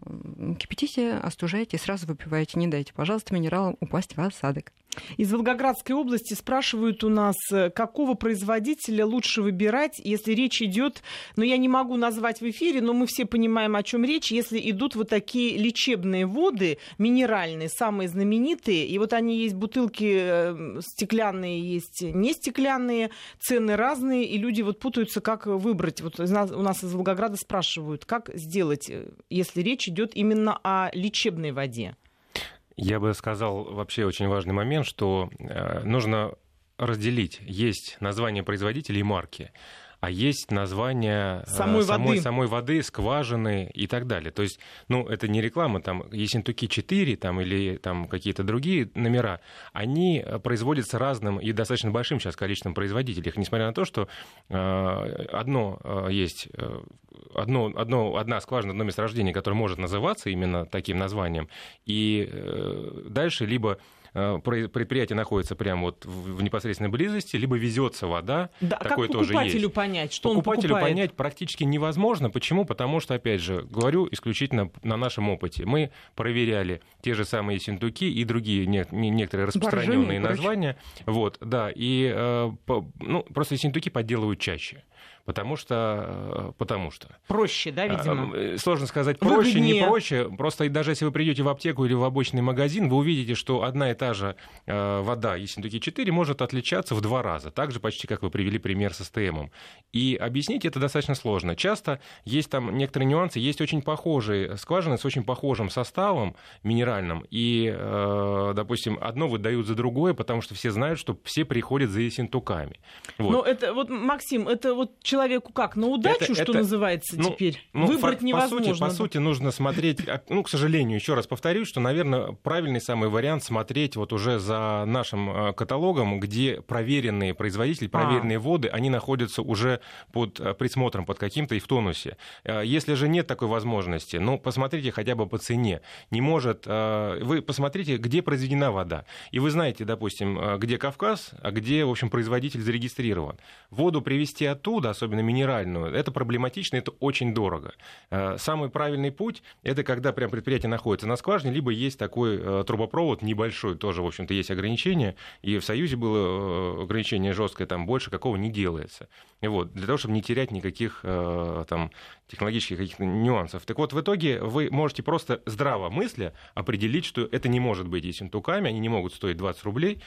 Speaker 2: Кипятите, остужайте, сразу выпивайте. Не дайте, пожалуйста, минералам упасть в осадок.
Speaker 1: Из Волгоградской области спрашивают у нас, э, какого производителя лучше выбирать, если речь идет, но я не могу назвать в эфире, но мы все понимаем, о чем речь, если идут вот такие лечебные воды, минеральные, самые знаменитые, и вот они есть бутылки э, стеклянные, есть не стеклянные, цены разные, и люди вот путаются, как выбрать. Вот у нас из Волгограда спрашивают, как сделать, э, если речь идет именно о лечебной воде.
Speaker 3: Я бы сказал вообще очень важный момент, что э, нужно разделить. Есть название производителя и марки, а есть название э,
Speaker 1: Самой
Speaker 3: самой,
Speaker 1: воды.
Speaker 3: самой воды, скважины и так далее. То есть, ну, это не реклама, там, Ессентуки 4 там, или там какие-то другие номера, они э, производятся разным и достаточно большим сейчас количеством производителей. Несмотря на то, что э, одно э, есть, э, одно, одно, одна скважина, одно месторождение, которое может называться именно таким названием, и э, дальше либо предприятие находится прямо вот в непосредственной близости, либо везется вода,
Speaker 1: Да, а как
Speaker 3: такое тоже
Speaker 1: покупателю
Speaker 3: есть.
Speaker 1: понять, что
Speaker 3: Покупателю
Speaker 1: он покупает?
Speaker 3: понять практически невозможно. Почему? Потому что, опять же, говорю исключительно на нашем опыте. Мы проверяли те же самые синтуки и другие не- не- некоторые распространенные названия. Вот, да, и э, ну, просто синтуки подделывают чаще. Потому что, э, потому что.
Speaker 1: Проще, да, видимо?
Speaker 3: А, э, Сложно сказать, проще, не
Speaker 1: Выгоднее.
Speaker 3: проще. Просто даже если вы придете в аптеку или в обычный магазин, вы увидите, что одна и та же э, вода Ессентуки 4 может отличаться в два раза. Так же почти, как вы привели пример с СТМом. И объяснить это достаточно сложно. Часто есть там некоторые нюансы, есть очень похожие скважины с очень похожим составом минеральным. И, допустим, одно выдают за другое, потому что все знают, что все приходят за Ессентуками. Вот.
Speaker 1: Но это вот, Максим, это вот человеку как, на удачу,
Speaker 3: Это-
Speaker 1: что
Speaker 3: это-
Speaker 1: называется
Speaker 3: Ну,
Speaker 1: теперь?
Speaker 3: ну,
Speaker 1: Выбрать
Speaker 3: по-
Speaker 1: невозможно.
Speaker 3: По сути, по сути, нужно смотреть, а, ну, к сожалению, еще раз повторюсь, что, наверное, правильный самый вариант смотреть вот уже за нашим э, каталогом, где проверенные производители, проверенные воды, они находятся уже под э, присмотром, под каким-то и в тонусе. Э, Если же нет такой возможности, ну, посмотрите хотя бы по цене. Не может... Вы посмотрите, где произведена вода. И вы знаете, допустим, где Кавказ, а где, в общем, производитель зарегистрирован. Воду привезти оттуда, особенно минеральную, это проблематично, это очень дорого. Э, Самый правильный путь – это когда прям предприятие находится на скважине, либо есть такой э, трубопровод небольшой, тоже, в общем-то, есть ограничения, и в Союзе было э, ограничение жесткое, там больше какого не делается. И вот, для того, чтобы не терять никаких там, технологических каких-то нюансов. Так вот, в итоге вы можете просто здраво мысля определить, что это не может быть ессентуками, они не могут стоить 20 рублей,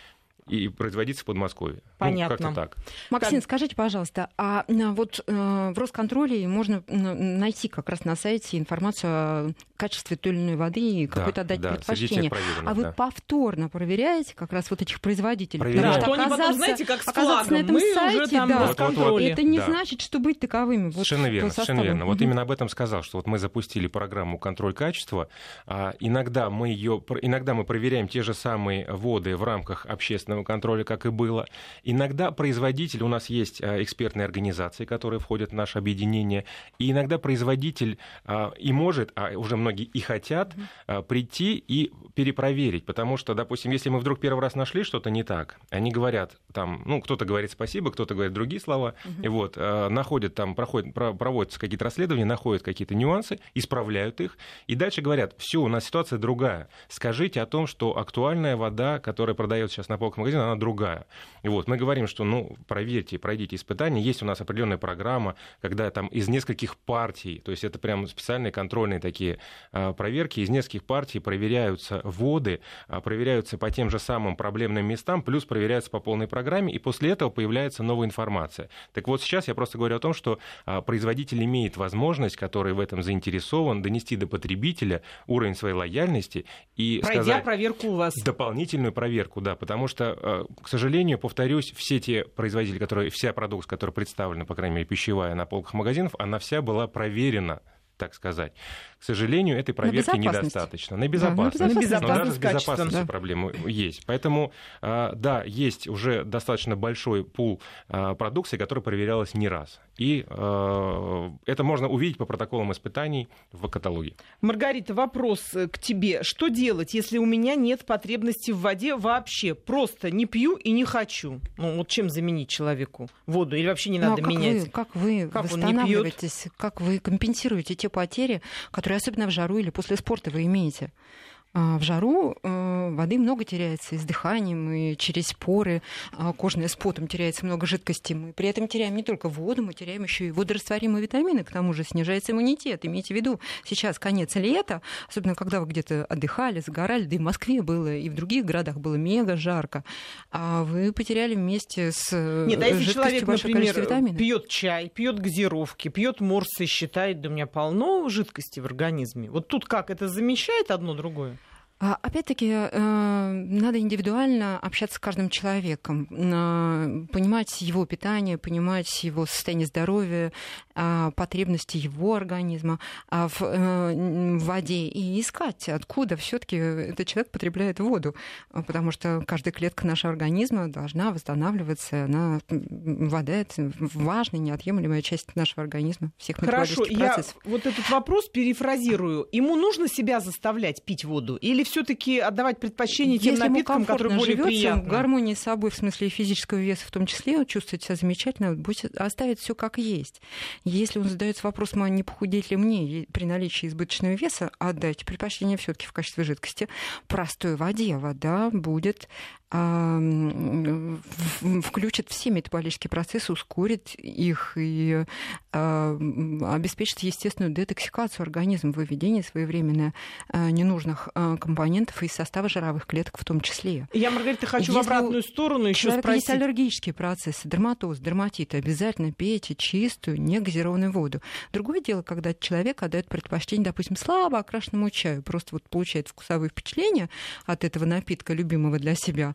Speaker 3: и производиться в Подмосковье.
Speaker 1: Понятно.
Speaker 3: Ну, как-то так.
Speaker 2: Максим,
Speaker 1: Так.
Speaker 2: скажите, пожалуйста, а вот э, в Росконтроле можно найти как раз на сайте информацию о качестве той или иной воды и какое-то отдать
Speaker 3: да,
Speaker 2: предпочтение. А вы
Speaker 3: да.
Speaker 2: повторно проверяете как раз вот этих производителей?
Speaker 3: Проверяем.
Speaker 2: Потому
Speaker 1: что они потом,
Speaker 2: оказаться-
Speaker 1: знаете, как с
Speaker 2: оказаться на этом
Speaker 1: Мы уже
Speaker 2: сайте,
Speaker 1: там
Speaker 2: да,
Speaker 3: Вот, вот, вот.
Speaker 2: Это не
Speaker 3: Да.
Speaker 2: значит, что быть таковыми. Вот
Speaker 3: Совершенно верно, совершенно верно. Вот именно об этом сказал, что вот мы запустили программу контроль качества. А, иногда мы ее, иногда мы проверяем те же самые воды в рамках общественного контроля, как и было. Иногда производитель, у нас есть а, экспертные организации, которые входят в наше объединение, и иногда производитель а, и может, а уже многие и хотят а, прийти и перепроверить, потому что, допустим, если мы вдруг первый раз нашли что-то не так, они говорят там, ну, кто-то говорит спасибо, кто-то говорит другие слова, и вот а, находят там, проходят, про- проводятся какие-то расследования, находят какие-то нюансы, исправляют их, и дальше говорят, все, у нас ситуация другая, скажите о том, что актуальная вода, которая продается сейчас на полках магазина, она другая. И вот мы говорим, что, ну, проверьте, пройдите испытания, есть у нас определенная программа, когда там из нескольких партий, то есть это прям специальные контрольные такие проверки, из нескольких партий проверяются воды, а, проверяются по тем же самым проблемным местам, плюс проверяются по полной программе, и после этого появляется новая информация. Так вот сейчас я просто говорю о том, что а, производитель имеет возможность, который в этом заинтересован, донести до потребителя уровень своей лояльности и
Speaker 1: Пройдя
Speaker 3: сказать...
Speaker 1: проверку у вас.
Speaker 3: Дополнительную проверку, да, потому что, э, к сожалению, повторюсь, все те производители, которые, вся продукция, которая представлена, по крайней мере, пищевая на полках магазинов, она вся была проверена так сказать. К сожалению, этой проверки
Speaker 2: безопасность.
Speaker 3: недостаточно. На
Speaker 2: Да,
Speaker 3: безопасность.
Speaker 2: на безопасность.
Speaker 3: Но даже с безопасностью
Speaker 2: Да.
Speaker 3: проблемы есть. Поэтому, а, да, есть уже достаточно большой пул а, продукции, которая проверялась не раз. И а, это можно увидеть по протоколам испытаний в каталоге.
Speaker 1: Маргарита, вопрос э, к тебе. Что делать, если у меня нет потребности в воде вообще? Просто не пью и не хочу. Ну, вот чем заменить человеку воду? Или вообще не
Speaker 2: Ну, а
Speaker 1: надо
Speaker 2: как
Speaker 1: менять?
Speaker 2: Вы, как вы
Speaker 1: Как он не пьет?
Speaker 2: восстанавливаетесь, как вы компенсируете те потери, которые особенно в жару или после спорта вы имеете? А, В жару э, воды много теряется и с дыханием, и через поры а, кожное с потом теряется много жидкости. Мы при этом теряем не только воду, мы теряем еще и водорастворимые витамины, к тому же снижается иммунитет. Имейте в виду, сейчас конец лета, особенно когда вы где-то отдыхали, загорали, да и в Москве было, и в других городах было мега жарко, а вы потеряли вместе с э,
Speaker 1: Нет, а если человек, например, пьет чай, пьет газировки, пьет морсы, считает, да у меня полно жидкости в организме. Вот тут как? Это замещает одно другое?
Speaker 2: А, Опять-таки, э, надо индивидуально общаться с каждым человеком, на- понимать его питание, понимать его состояние здоровья, а, потребности его организма а, в э, в воде и искать, откуда все-таки этот человек потребляет воду, А, потому что каждая клетка нашего организма должна восстанавливаться. Она, вода это важная, неотъемлемая часть нашего организма, всех
Speaker 1: Хорошо,
Speaker 2: метаболических
Speaker 1: я
Speaker 2: процессов.
Speaker 1: вот этот вопрос перефразирую. Ему нужно себя заставлять пить воду? Или все-таки отдавать предпочтение тем
Speaker 2: Если
Speaker 1: напиткам, которые более
Speaker 2: живется,
Speaker 1: приятны?
Speaker 2: в гармонии с собой, в смысле физического веса в том числе, чувствует себя замечательно, будет оставить все как есть. Если он задается вопросом, а не похудеть ли мне при наличии избыточного веса, отдайте предпочтение все-таки в качестве жидкости простой воде. Вода будет включит все метаболические процессы, ускорит их и обеспечит естественную детоксикацию организма, выведение своевременное а, ненужных а, компонентов из состава жировых клеток в том числе.
Speaker 1: Я, Маргарита, хочу в
Speaker 2: Если
Speaker 1: обратную сторону еще
Speaker 2: человека есть
Speaker 1: спросить.
Speaker 2: аллергические процессы, дерматоз, дерматит. Обязательно пейте чистую, негазированную воду. Другое дело, когда человек отдает предпочтение, допустим, слабо окрашенному чаю, просто вот получает вкусовые впечатления от этого напитка, любимого для себя.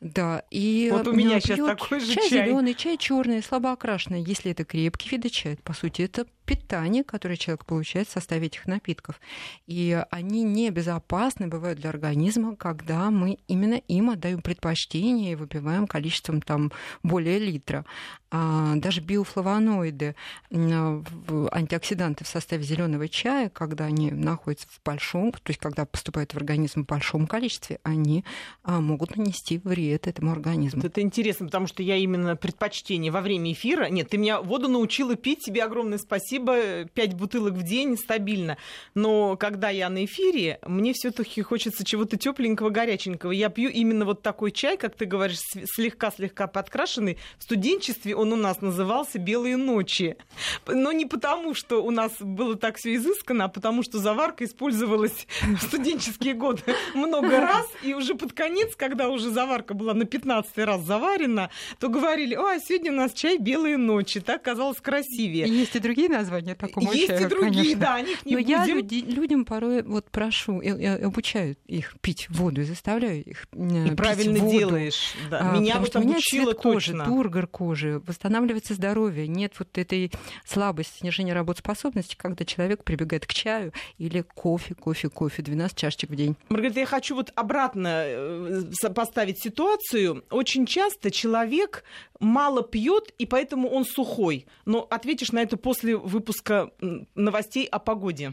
Speaker 2: Да, и
Speaker 1: Вот у меня
Speaker 2: пьёт
Speaker 1: такой же
Speaker 2: чай.
Speaker 1: чай.
Speaker 2: зеленый, чай черный, слабо окрашенный. Если это крепкий виды чая, по сути, это питание, которое человек получает в составе этих напитков. И они небезопасны бывают для организма, когда мы именно им отдаем предпочтение и выпиваем количеством там более литра. А даже биофлавоноиды, антиоксиданты в составе зеленого чая, когда они находятся в большом, то есть когда поступают в организм в большом количестве, они а, могут нанести вред этому организму.
Speaker 1: Это интересно, потому что я именно предпочтение во время эфира. Нет, ты меня воду научила пить, тебе огромное спасибо. Пять бутылок в день стабильно. Но когда я на эфире, мне все-таки хочется чего-то тепленького, горяченького. Я пью именно вот такой чай, как ты говоришь, слегка-слегка подкрашенный. В студенчестве он у нас назывался «Белые ночи». Но не потому, что у нас было так все изысканно, а потому что заварка использовалась в студенческие годы много раз, и уже под конец, когда уже заварка была на 15 раз заварена, то говорили, а, сегодня у нас чай «Белые ночи», так казалось красивее.
Speaker 2: Есть и другие названия такому
Speaker 1: Есть
Speaker 2: чаю,
Speaker 1: и другие,
Speaker 2: конечно.
Speaker 1: да, о них не
Speaker 2: Но
Speaker 1: будем.
Speaker 2: я люди- людям порой вот прошу, и- и обучаю их пить воду, и заставляю их э,
Speaker 1: И
Speaker 2: пить
Speaker 1: правильно
Speaker 2: воду.
Speaker 1: делаешь. Да.
Speaker 2: А,
Speaker 1: Меня
Speaker 2: потому
Speaker 1: вот
Speaker 2: что
Speaker 1: обучила
Speaker 2: цвет кожи,
Speaker 1: точно.
Speaker 2: тургор кожи, восстанавливается здоровье, нет вот этой слабости, снижения работоспособности, когда человек прибегает к чаю или кофе, кофе, кофе, 12 чашечек в день.
Speaker 1: Маргарита, я хочу вот обратно э, поставить ситуацию. Очень часто человек мало пьет, и поэтому он сухой. Но ответишь на это после выпуска новостей о погоде.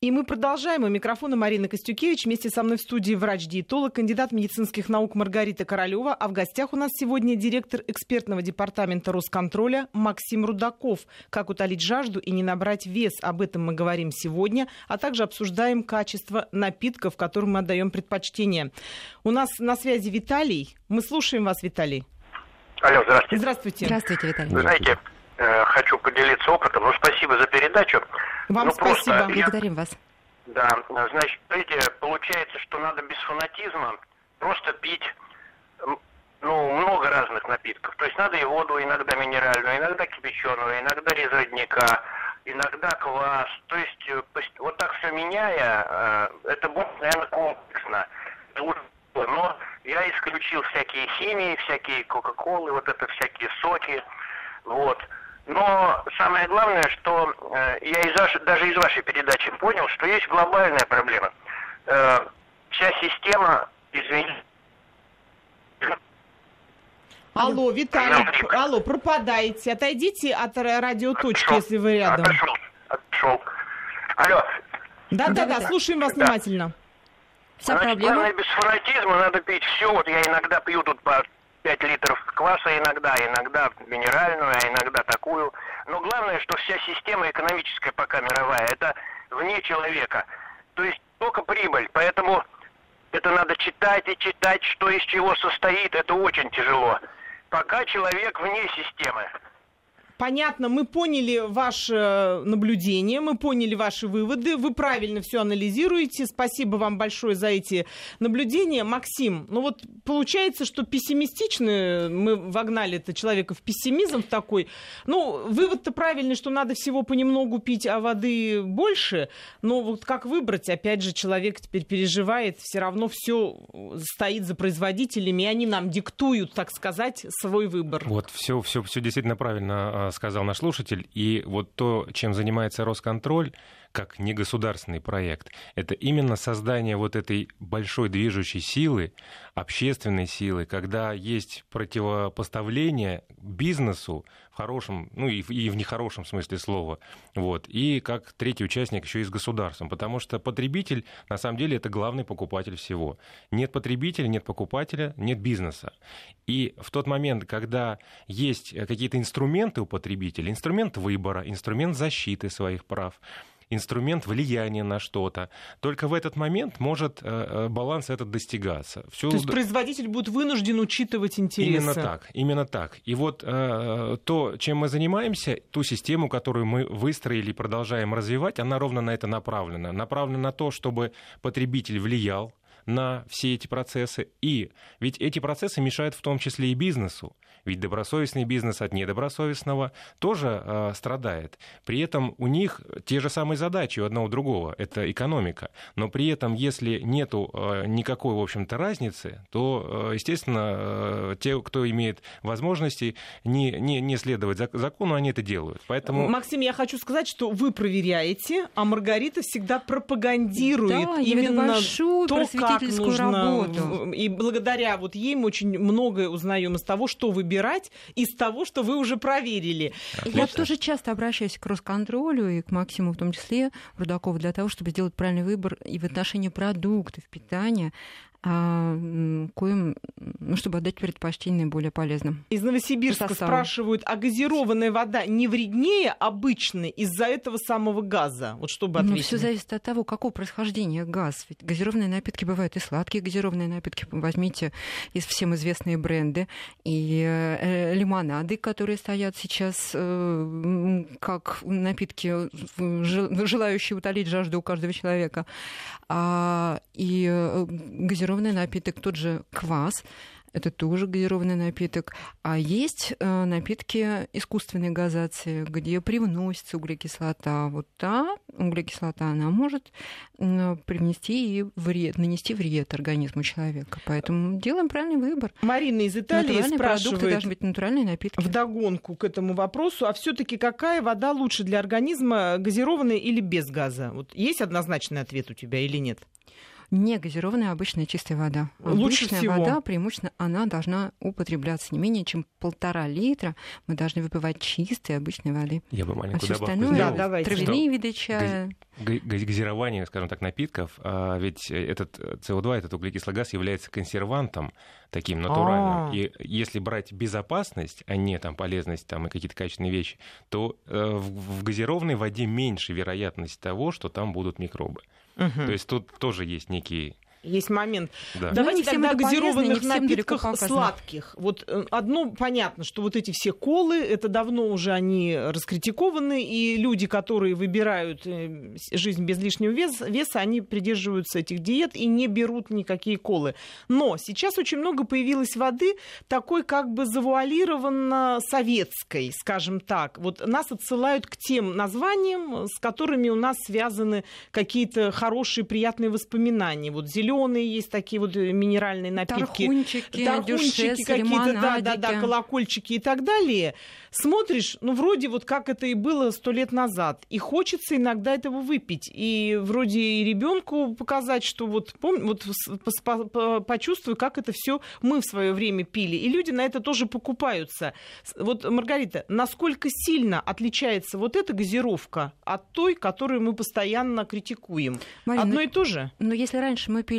Speaker 1: И мы продолжаем. У микрофона Марина Костюкевич. Вместе со мной в студии врач-диетолог, кандидат медицинских наук Маргарита Королева. А в гостях у нас сегодня директор экспертного департамента Росконтроля Максим Рудаков. Как утолить жажду и не набрать вес. Об этом мы говорим сегодня. А также обсуждаем качество напитков, которым мы отдаем предпочтение. У нас на связи Виталий. Мы слушаем вас, Виталий.
Speaker 5: Алло, здравствуйте.
Speaker 1: Здравствуйте.
Speaker 2: Здравствуйте, Виталий.
Speaker 5: Вы знаете, э, хочу поделиться опытом. Ну, спасибо за передачу.
Speaker 1: Вам
Speaker 5: ну, просто
Speaker 1: спасибо.
Speaker 5: я-
Speaker 2: Благодарим вас.
Speaker 5: Да, значит, видите, получается, что надо без фанатизма просто пить ну, много разных напитков. То есть надо и воду, иногда минеральную, иногда кипяченую, иногда из родника, иногда квас. То есть э, вот так все меняя, э, это будет, наверное, комплексно. Но я исключил всякие химии, всякие кока-колы, вот это всякие соки. Вот. Но самое главное, что э, я из ваш- даже из вашей передачи понял, что есть глобальная проблема. Э, вся система, извините,
Speaker 1: Алло, Виталий.
Speaker 5: Алло.
Speaker 1: Пропадаете. Отойдите от ра- радиоточки,
Speaker 5: Отошел.
Speaker 1: если вы рядом.
Speaker 5: Отошел, отошел. Алло.
Speaker 1: Да-да-да,
Speaker 2: Да-да-да.
Speaker 1: слушаем вас
Speaker 5: Да.
Speaker 1: внимательно.
Speaker 2: Вся
Speaker 5: Значит,
Speaker 2: проблема.
Speaker 5: главное, без фанатизма надо пить все. Вот я иногда пью тут по 5 литров кваса иногда, иногда минеральную, а иногда такую. Но главное, что вся система экономическая пока мировая, это вне человека. То есть только прибыль. Поэтому это надо читать и читать, что из чего состоит. Это очень тяжело. Пока человек вне системы.
Speaker 1: Понятно, мы поняли ваше наблюдение, мы поняли ваши выводы, вы правильно все анализируете. Спасибо вам большое за эти наблюдения. Максим, ну вот получается, что пессимистично мы вогнали это человека в пессимизм такой. Ну, вывод-то правильный, что надо всего понемногу пить, а воды больше. Но вот как выбрать? Опять же, человек теперь переживает, все равно все стоит за производителями, и они нам диктуют, так сказать, свой выбор.
Speaker 3: Вот, все, все, все действительно правильно а, сказал наш слушатель. И вот то, чем занимается Росконтроль, как негосударственный проект, это именно создание вот этой большой движущей силы, общественной силы, когда есть противопоставление бизнесу в хорошем, ну и в, и в нехорошем смысле слова, вот, и как третий участник еще и с государством, потому что потребитель, на самом деле, это главный покупатель всего. Нет потребителя, нет покупателя, нет бизнеса. И в тот момент, когда есть какие-то инструменты у потребителя, инструмент выбора, инструмент защиты своих прав, инструмент влияния на что-то. Только в этот момент может э, э, баланс этот достигаться. Всё
Speaker 1: То есть производитель будет вынужден учитывать интересы.
Speaker 3: Именно так, именно так. И вот э, то, чем мы занимаемся, ту систему, которую мы выстроили и продолжаем развивать, она ровно на это направлена. Направлена на то, чтобы потребитель влиял на все эти процессы. И ведь эти процессы мешают в том числе и бизнесу. Ведь добросовестный бизнес от недобросовестного тоже э, страдает. При этом у них те же самые задачи у одного у другого. Это экономика. Но при этом, если нету э, никакой, в общем-то, разницы, то, э, естественно, э, те, кто имеет возможности не, не, не следовать зак- закону, они это делают. Поэтому...
Speaker 1: Максим, я хочу сказать, что вы проверяете, а Маргарита всегда пропагандирует
Speaker 2: Да,
Speaker 1: именно
Speaker 2: большую
Speaker 1: то, как нужно.
Speaker 2: работу.
Speaker 1: И благодаря вот ей мы очень многое узнаем из того, что выбирать, из того, что вы уже проверили.
Speaker 2: Я
Speaker 3: Отлично.
Speaker 2: тоже часто обращаюсь к Росконтролю и к Максиму в том числе, Рудакову, для того, чтобы сделать правильный выбор и в отношении продуктов питания, коим, ну, чтобы отдать предпочтение более полезным.
Speaker 1: Из Новосибирска
Speaker 2: По составу.
Speaker 1: спрашивают, а газированная вода не вреднее обычной из-за этого самого газа? Вот чтобы
Speaker 2: Но
Speaker 1: ответить.
Speaker 2: все зависит от того, какого происхождения газ. Ведь газированные напитки бывают и сладкие газированные напитки. Возьмите из всем известные бренды и э, лимонады, которые стоят сейчас э, как напитки, э, жел- желающие утолить жажду у каждого человека. А, и э, газированные газированный напиток, тот же квас, это тоже газированный напиток. А есть э, напитки искусственной газации, где привносится углекислота. Вот та углекислота, она может э, привнести и вред, нанести вред организму человека. Поэтому делаем правильный выбор.
Speaker 1: Марина из Италии спрашивает, продукты
Speaker 2: должны быть натуральные напитки.
Speaker 1: Вдогонку к этому вопросу, а все-таки какая вода лучше для организма, газированная или без газа? Вот есть однозначный ответ у тебя или нет?
Speaker 2: Не газированная обычная чистая вода.
Speaker 1: Лучше
Speaker 2: обычная
Speaker 1: всего.
Speaker 2: вода, преимущественно, она должна употребляться не менее чем полтора литра. Мы должны выпивать чистой обычной воды.
Speaker 3: Я бы маленькую
Speaker 2: а все
Speaker 3: добавку
Speaker 2: остальное,
Speaker 3: сделал.
Speaker 1: Да, давайте.
Speaker 2: травяные виды чая.
Speaker 3: газирование, скажем так, напитков, а ведь этот СО2, этот углекислый газ является консервантом таким натуральным.
Speaker 1: А.
Speaker 3: И если брать безопасность, а не там полезность там, и какие-то качественные вещи, то э, в, в газированной воде меньше вероятность того, что там будут микробы.
Speaker 1: Мгм.
Speaker 3: То есть тут тоже есть некий...
Speaker 1: Есть момент.
Speaker 3: Да.
Speaker 2: Ну,
Speaker 1: Давайте
Speaker 2: не всем
Speaker 1: тогда газированных напитках сладких. Вот э, одно понятно, что вот эти все колы, это давно уже они раскритикованы, и люди, которые выбирают э, жизнь без лишнего вес- веса, они придерживаются этих диет и не берут никакие колы. Но сейчас очень много появилось воды такой как бы завуалированно советской, скажем так. Вот нас отсылают к тем названиям, с которыми у нас связаны какие-то хорошие, приятные воспоминания. Вот зеленые есть такие вот э, минеральные напитки.
Speaker 2: Тархунчики,
Speaker 1: Тархунчики какие-то, да, да, да, колокольчики и так далее. Смотришь, ну, вроде вот как это и было сто лет назад. И хочется иногда этого выпить. И вроде и ребенку показать, что вот, пом... вот почувствуй, как это все мы в свое время пили. И люди на это тоже покупаются. Вот, Маргарита, насколько сильно отличается вот эта газировка от той, которую мы постоянно критикуем?
Speaker 2: Марина,
Speaker 1: Одно и то же?
Speaker 2: Но если раньше мы пили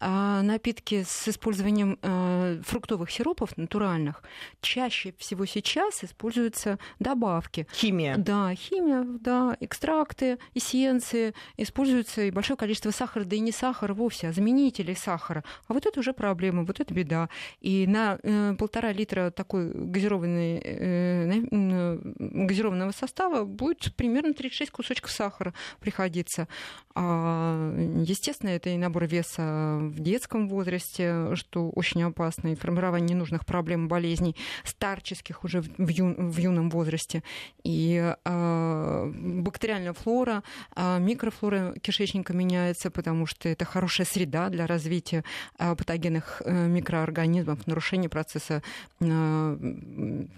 Speaker 2: а, напитки с использованием а, фруктовых сиропов натуральных, чаще всего сейчас используются добавки.
Speaker 1: Химия.
Speaker 2: Да, химия, да, экстракты, эссенции, используется и большое количество сахара, да и не сахара вовсе, а заменителей сахара. А вот это уже проблема, вот это беда. И на э, полтора литра такой газированной, э, м, газированного состава будет примерно 36 кусочков сахара приходиться. А, естественно, это и набор веса в детском возрасте, что очень опасно, и формирование ненужных проблем болезней старческих уже в, ю- в юном возрасте. И а, бактериальная флора, а, микрофлора кишечника меняется, потому что это хорошая среда для развития а, патогенных э, микроорганизмов, нарушения процесса м,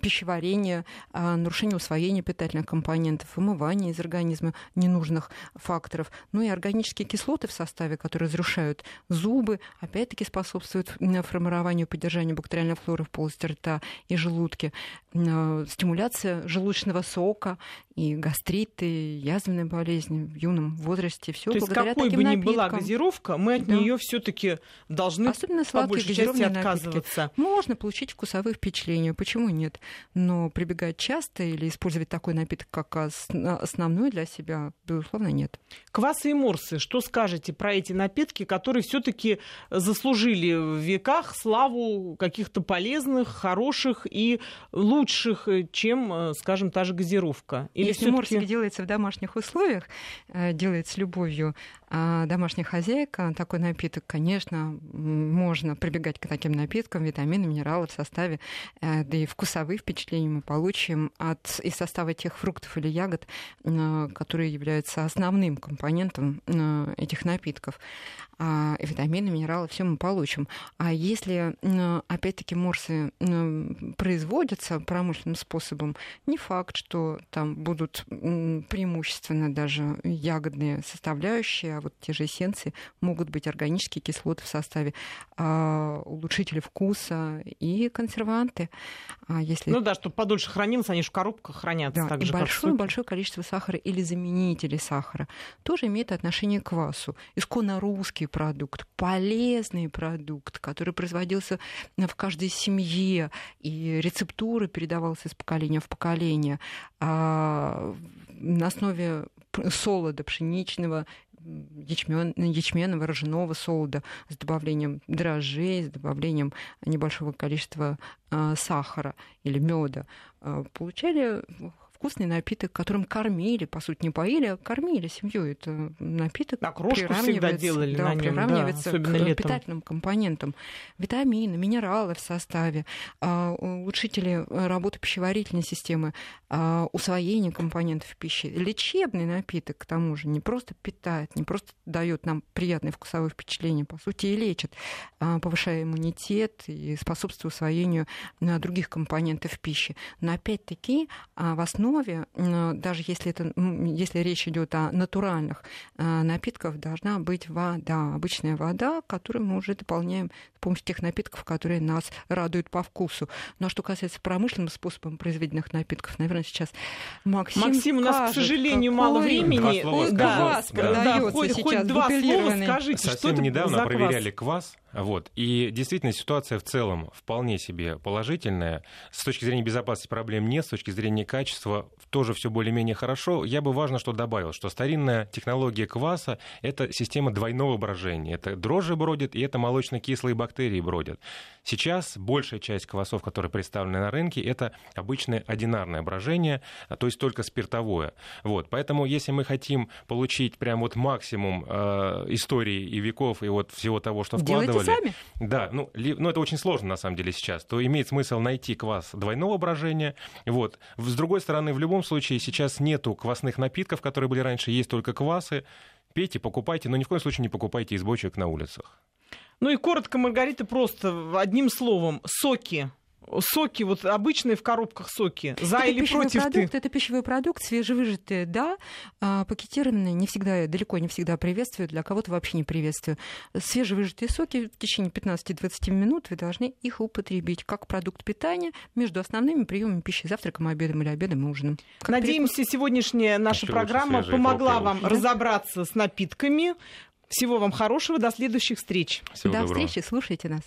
Speaker 2: пищеварения, а, нарушение усвоения питательных компонентов, вымывание из организма ненужных факторов. Ну и органические кислоты в составе, которые разрушают зубы, опять-таки способствуют формированию и поддержанию бактериальной флоры в полости рта и желудке. М, Стимуляция желудочного сока и гастриты, и язвенные болезни в юном возрасте. Все
Speaker 1: То есть какой бы ни была газировка, мы от
Speaker 2: Да.
Speaker 1: нее все-таки должны
Speaker 2: Особенно
Speaker 1: по большей части
Speaker 2: газированные напитки.
Speaker 1: отказываться.
Speaker 2: Можно получить вкусовые впечатления, почему нет? Но прибегать часто или использовать такой напиток как ос- основной для себя, безусловно, нет.
Speaker 1: Квасы и морсы, что скажете про эти напитки, которые все-таки заслужили в веках славу каких-то полезных, хороших и лучших, э, чем, э, скажем, та же газировка? Или
Speaker 2: Если морсик делается в домашних условиях, э, делается с любовью, домашняя хозяйка, такой напиток, конечно, можно прибегать к таким напиткам, витамины, минералы в составе, э, да и вкусовые впечатления мы получим от из состава тех фруктов или ягод, которые являются основным компонентом этих напитков. А, витамины, минералы, все мы получим. А если, опять-таки, морсы производятся промышленным способом, не факт, что там будут преимущественно даже ягодные составляющие, а вот те же эссенции могут быть органические кислоты в составе, а, улучшители вкуса и консерванты. А если
Speaker 1: Ну да, чтобы подольше хранилось, они же в коробках хранятся.
Speaker 2: да,
Speaker 1: так
Speaker 2: и
Speaker 1: же,
Speaker 2: большое, большое количество сахара или заменителей сахара тоже имеет отношение к квасу. Исконно русский продукт, полезный продукт, который производился в каждой семье, и рецептура передавалась из поколения в поколение. А на основе солода пшеничного, ячмен, ячменного, ржаного солода с добавлением дрожжей, с добавлением небольшого количества а, сахара или меда, получали вкусный напиток, которым кормили, по сути, не поили, а кормили семью. Это напиток
Speaker 1: Окрошку всегда делали
Speaker 2: да,
Speaker 1: на нем,
Speaker 2: приравнивается
Speaker 1: да, особенно
Speaker 2: к
Speaker 1: летом.
Speaker 2: питательным компонентам. Витамины, минералы в составе, а, улучшители работы пищеварительной системы, а, усвоение компонентов пищи. Лечебный напиток, к тому же, не просто питает, не просто дает нам приятное вкусовое впечатление, по сути, и лечит, а, повышая иммунитет и способствует усвоению а, других компонентов пищи. Но опять-таки в основе, даже если, это, если речь идет о натуральных напитках, должна быть вода, обычная вода, которую мы уже дополняем с помощью тех напитков, которые нас радуют по вкусу. Но что касается промышленным способом произведенных напитков, наверное, сейчас Максим
Speaker 1: Максим, у нас,
Speaker 2: скажет,
Speaker 1: к сожалению,
Speaker 2: какой
Speaker 1: мало времени.
Speaker 3: Два слова
Speaker 1: да,
Speaker 2: квас
Speaker 1: да,
Speaker 2: продается
Speaker 1: хоть,
Speaker 2: сейчас
Speaker 1: хоть два слова скажите, что
Speaker 3: Совсем
Speaker 1: это
Speaker 3: недавно
Speaker 1: квас?
Speaker 3: проверяли квас, вот, и действительно ситуация в целом вполне себе положительная. С точки зрения безопасности проблем нет, с точки зрения качества тоже все более-менее хорошо. Я бы важно что добавил, что старинная технология кваса — это система двойного брожения. Это дрожжи бродят, и это молочно-кислые бактерии бродят. Сейчас большая часть квасов, которые представлены на рынке, это обычное одинарное брожение, а, то есть только спиртовое. Вот. Поэтому если мы хотим получить прям вот максимум э, истории и веков, и вот всего того, что вкладывали...
Speaker 2: сами.
Speaker 3: Да, ну, ли, ну это очень сложно на самом деле сейчас, то имеет смысл найти квас двойного брожения. Вот. С другой стороны, в любом случае сейчас нету квасных напитков, которые были раньше, есть только квасы. Пейте, покупайте, но ни в коем случае не покупайте из бочек на улицах.
Speaker 1: Ну и коротко, Маргарита, просто одним словом. Соки. Соки, вот обычные в коробках соки. За
Speaker 2: это
Speaker 1: или против
Speaker 2: продукт,
Speaker 1: ты?
Speaker 2: Это пищевой продукт, свежевыжатые, да, а пакетированные не всегда, далеко не всегда приветствую, для кого-то вообще не приветствую. Свежевыжатые соки в течение 15-20 минут вы должны их употребить как продукт питания между основными приемами пищи, завтраком, обедом или обедом и ужином. Как
Speaker 1: Надеемся, сегодняшняя наша
Speaker 3: Еще
Speaker 1: программа помогла вам
Speaker 3: лучше.
Speaker 1: разобраться с напитками. Всего вам хорошего, до следующих встреч.
Speaker 3: Всего
Speaker 2: До
Speaker 3: доброго.
Speaker 2: встречи, слушайте нас.